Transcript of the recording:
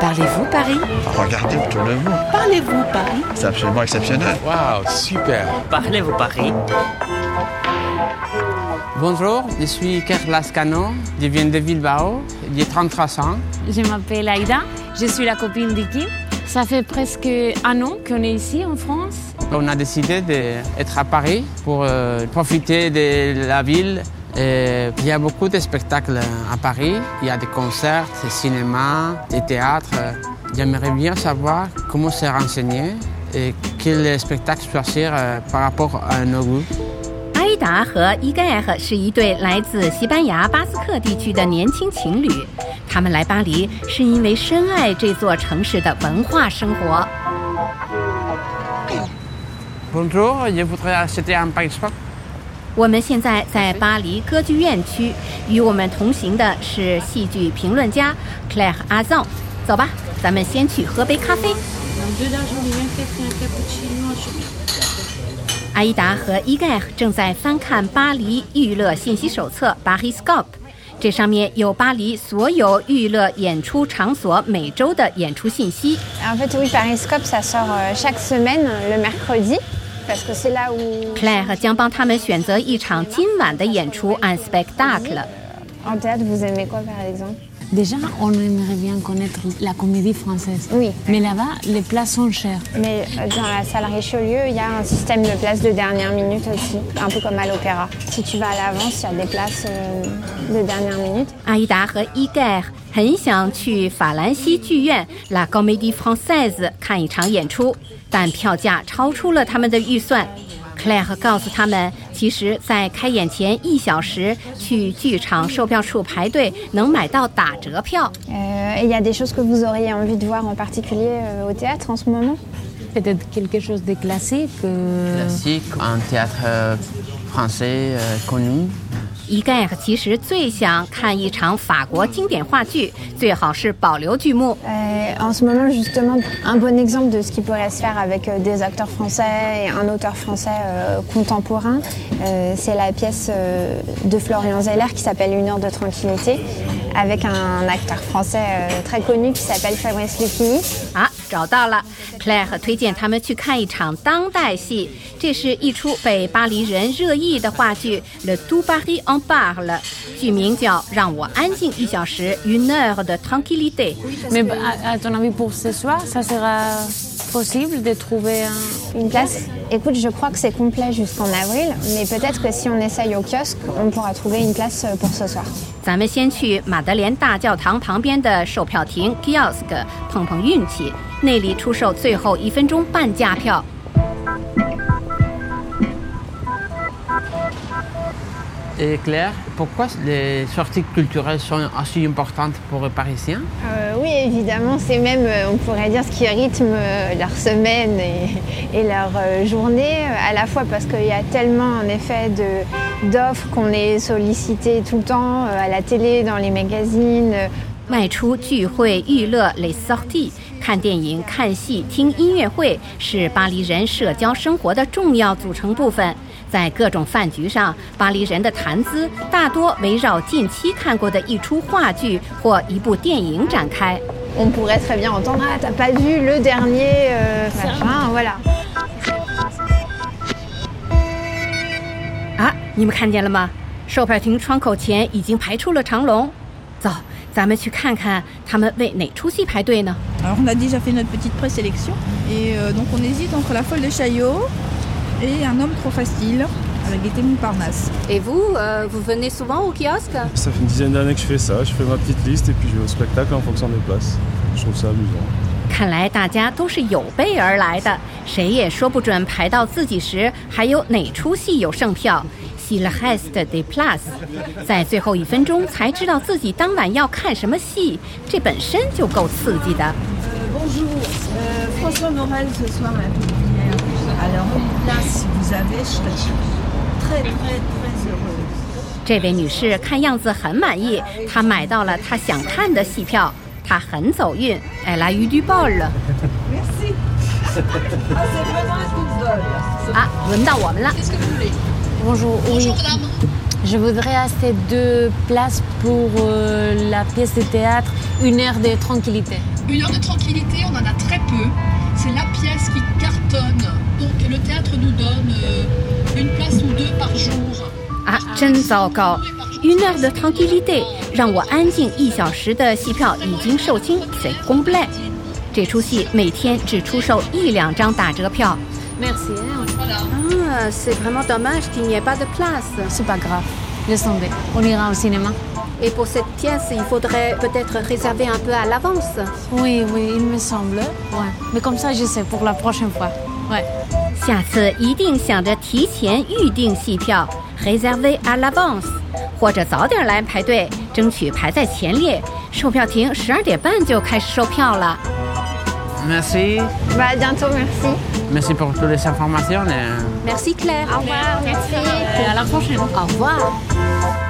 Parlez-vous Paris Regardez autour de vous. Parlez-vous Paris C'est absolument exceptionnel. Waouh, super. Parlez-vous Paris Bonjour, je suis Carla Scano, je viens de Bilbao, j'ai 33 ans. Je m'appelle Aïda, je suis la copine d'Iki. Ça fait presque un an qu'on est ici en France. On a décidé d'être à Paris pour euh, profiter de la ville. Et il y a beaucoup de spectacles à Paris. Il y a des concerts, des cinémas, des théâtres. J'aimerais bien savoir comment se renseigner et quel spectacle choisir euh, par rapport à nos goûts. 阿依达和伊盖尔是一对来自西班牙巴斯克地区的年轻情侣，他们来巴黎是因为深爱这座城市的文化生活。 Bonjour, je voudrais acheter un passe-port. 我们现在在巴黎歌剧院区，与我们同行的是戏剧评论家 Claire Azan。走吧，咱们先去喝杯咖啡。阿依达和伊盖正在翻看巴黎娱乐信息手册 （Bariscope），这上面有巴黎所有娱乐演出场所每周的演出信息。En fait, oui, Pariscope, ça sort euh, chaque semaine, le mercredi, Claire 将帮他们选择一场今晚的演出《Unspectacle》。Déjà, on aimerait bien connaître la comédie française. Oui. Mais là-bas, les places sont chères. Mais euh, dans la salle Richelieu, il y a un système de places de dernière minute aussi, un peu comme à l'opéra. Si tu vas à l'avance, il y a des places euh, de dernière minute. 阿依达和伊盖尔很想去法兰西剧院 La Comédie Française 看一场演出，但票价超出了他们的预算。Claire 告诉他们， 其实，在开演前一小时去剧场售票处排队能买到打折票。Euh, et il y a des choses que vous auriez envie de voir en particulier euh, au théâtre en ce moment Peut-être quelque chose de classique. euh, Classique, un théâtre euh, français euh, connu. 伊盖尔其实最想看一场法国经典话剧，最好是保留剧目。 Euh, En ce moment, justement, un bon exemple de ce qui pourrait se faire avec euh, des acteurs français et un auteur français euh, contemporain, euh, c'est la pièce euh, de Florian Zeller qui s'appelle Une heure de tranquillité, avec un acteur français euh, très connu qui s'appelle Fabrice Lucchini. 啊， 找到了！Claire 推荐他们去看一场当代戏，这是一出被巴黎人热议的话剧《Le Tout Paris en parle》，剧名叫《让我安静一小时》（Une heure de tranquillité）。Mais à, ton avis, pour ce soir, ça sera possible de trouver un... Une place, écoute, je crois que c'est complet jusqu'en avril, mais peut-être que si on essaye au kiosque, on pourra trouver une place euh, pour ce soir. 咱们先去马德莲大教堂旁边的售票亭 kiosk 碰碰运气，那里出售最后一分钟半价票。 Et Claire, pourquoi les sorties culturelles sont aussi importantes pour les Parisiens Euh, oui, évidemment, c'est même, euh, on pourrait dire, ce qui rythme euh, leur semaine et, et leur euh, journée, euh, à la fois parce qu'il y a tellement, en effet, de- d'offres qu'on est sollicité tout le temps, euh, à la télé, dans les magazines. euh, 外出聚会、娱乐 les sorties，看电影、看戏、听音乐会是巴黎人社交生活的重要组成部分。 在各种饭局上，巴黎人的谈资大多围绕近期看过的一出话剧或一部电影展开。On pourrait très bien entendre Ah, t'as pas vu le dernier euh, machin, voilà. 啊，你们看见了吗？售票亭窗口前已经排出了长龙。走，咱们去看看他们为哪出戏排队呢？Alors on a déjà fait notre petite présélection et euh, donc on hésite entre la folle de Chaillot et un homme trop facile avec Gaieté Montparnasse. Et vous, euh, vous venez souvent au kiosque Ça fait une dizaine d'années que je fais ça, je fais ma petite liste et puis je vais au spectacle en fonction des places. Je trouve ça amusant. 看来大家都是有备而来的，谁也说不准排到自己时还有哪出戏有剩票。Si le reste des places，在最后一分钟才知道自己当晚要看什么戏，这本身就够刺激的。 Bonjour, euh, François Morel ce soir à la Pépinière. Alors, une place, si vous avez, je serais très, très, très heureuse. 这位女士看样子很满意，她买到了她想看的戏票，她很走运。Elle a eu du bol。 Merci. Ah, c'est vraiment un coup de bol. 啊，轮到我们了。 Bonjour, oui. Je voudrais acheter deux places pour euh, la pièce de théâtre, une heure de tranquillité. Une heure de tranquillité, on en a très peu. C'est la pièce qui 真糟糕！Une heure de tranquillité，让我安静一小时的戏票已经售罄，c'est complet。这出戏每天只出售一两张打折票。Merci. Ah, c'est vraiment dommage qu'il n'y ait pas de place. C'est pas grave. Laisse tomber. On ira au cinéma. Et pour cette pièce, il faudrait peut-être réserver un peu à l'avance. Oui, oui, il me semble. Ouais. Mais comme ça, je sais pour la prochaine fois. Ouais. 下次一定想着提前预订戏票，réserver à l'avance，或者早点来排队，争取排在前列。售票亭十二点半就开始售票了。Merci. Bah, à bientôt, merci. Merci pour toutes les informations. et- Merci Claire. Au revoir, merci. Et à la prochaine. Au revoir.